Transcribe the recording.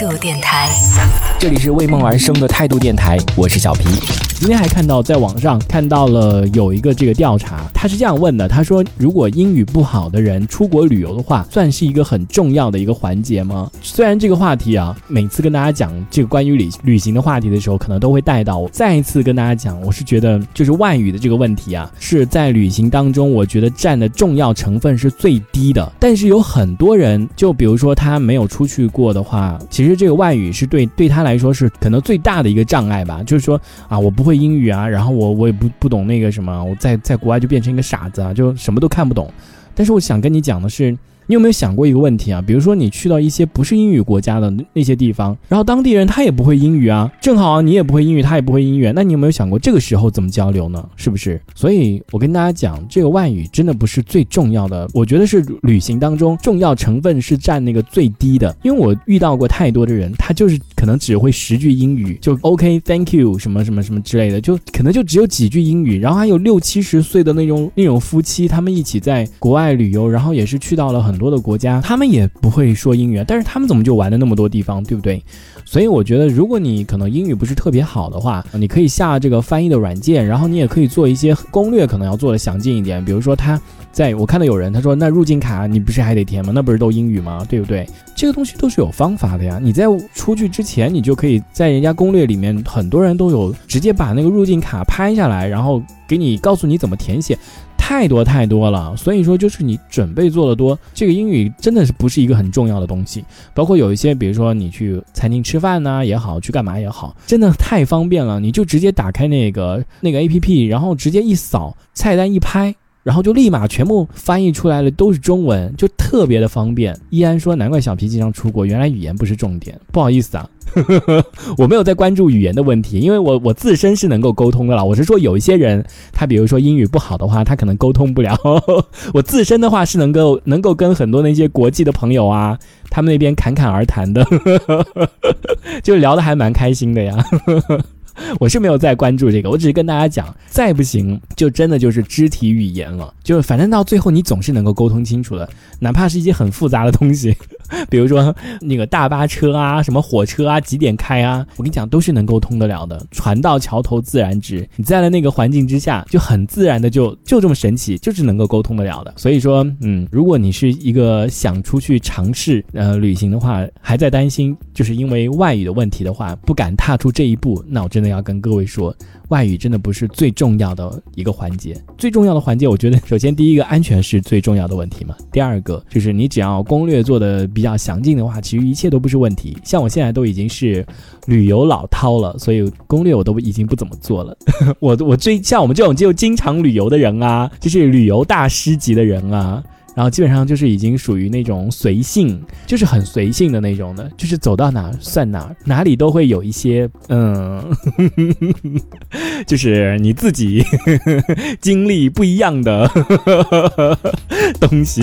度电台。这里是为梦而生的态度电台，我是小皮。今天还看到在网上看到了有一个这个调查，他是这样问的：他说，如果英语不好的人出国旅游的话，算是一个很重要的一个环节吗？虽然这个话题啊，每次跟大家讲这个关于旅旅行的话题的时候，可能都会带到。再一次跟大家讲，我是觉得就是外语的这个问题啊，是在旅行当中，我觉得占的重要成分是最低的。但是有很多人，就比如说他没有出去过的话，其实实这个外语是对对他来说是可能最大的一个障碍吧。就是说啊，我不会英语啊，然后我我也不不懂那个什么，我在在国外就变成一个傻子啊，就什么都看不懂。但是我想跟你讲的是。你有没有想过一个问题啊？比如说你去到一些不是英语国家的那些地方，然后当地人他也不会英语啊，正好你也不会英语，他也不会英语，那你有没有想过这个时候怎么交流呢？是不是？所以我跟大家讲，这个外语真的不是最重要的，我觉得是旅行当中重要成分是占那个最低的。因为我遇到过太多的人，他就是可能只会十句英语，就 OK，Thank you，什么什么什么之类的，就可能就只有几句英语。然后还有六七十岁的那种那种夫妻，他们一起在国外旅游，然后也是去到了很多的国家，他们也不会说英语，但是他们怎么就玩了那么多地方，对不对？所以我觉得，如果你可能英语不是特别好的话，你可以下这个翻译的软件，然后你也可以做一些攻略，可能要做的详尽一点。比如说，他在我看到有人他说，那入境卡你不是还得填吗？那不是都英语吗？对不对？这个东西都是有方法的呀。你在出去之前，你就可以在人家攻略里面，很多人都有直接把那个入境卡拍下来，然后给你告诉你怎么填写。太多太多了，所以说就是你准备做的多，这个英语真的是不是一个很重要的东西。包括有一些，比如说你去餐厅吃饭呢也好，去干嘛也好，真的太方便了，你就直接打开那个那个 A P P，然后直接一扫，菜单一拍，然后就立马全部翻译出来了，都是中文，就特别的方便。依安说，难怪小皮经常出国，原来语言不是重点，不好意思啊。我没有在关注语言的问题，因为我我自身是能够沟通的了。我是说有一些人，他比如说英语不好的话，他可能沟通不了。我自身的话是能够能够跟很多那些国际的朋友啊，他们那边侃侃而谈的，就聊得还蛮开心的呀。我是没有在关注这个，我只是跟大家讲，再不行就真的就是肢体语言了，就反正到最后你总是能够沟通清楚的，哪怕是一些很复杂的东西，比如说那个大巴车啊，什么火车啊，几点开啊，我跟你讲都是能沟通得了的。船到桥头自然直，你在了那个环境之下，就很自然的就就这么神奇，就是能够沟通得了的。所以说，嗯，如果你是一个想出去尝试呃旅行的话，还在担心就是因为外语的问题的话，不敢踏出这一步，那我真的。要跟各位说，外语真的不是最重要的一个环节。最重要的环节，我觉得首先第一个安全是最重要的问题嘛。第二个就是你只要攻略做的比比较详尽的话，其实一切都不是问题。像我现在都已经是旅游老饕了，所以攻略我都已经不怎么做了。我我最像我们这种就经常旅游的人啊，就是旅游大师级的人啊。然后基本上就是已经属于那种随性，就是很随性的那种的，就是走到哪算哪，哪里都会有一些嗯，就是你自己 经历不一样的东西。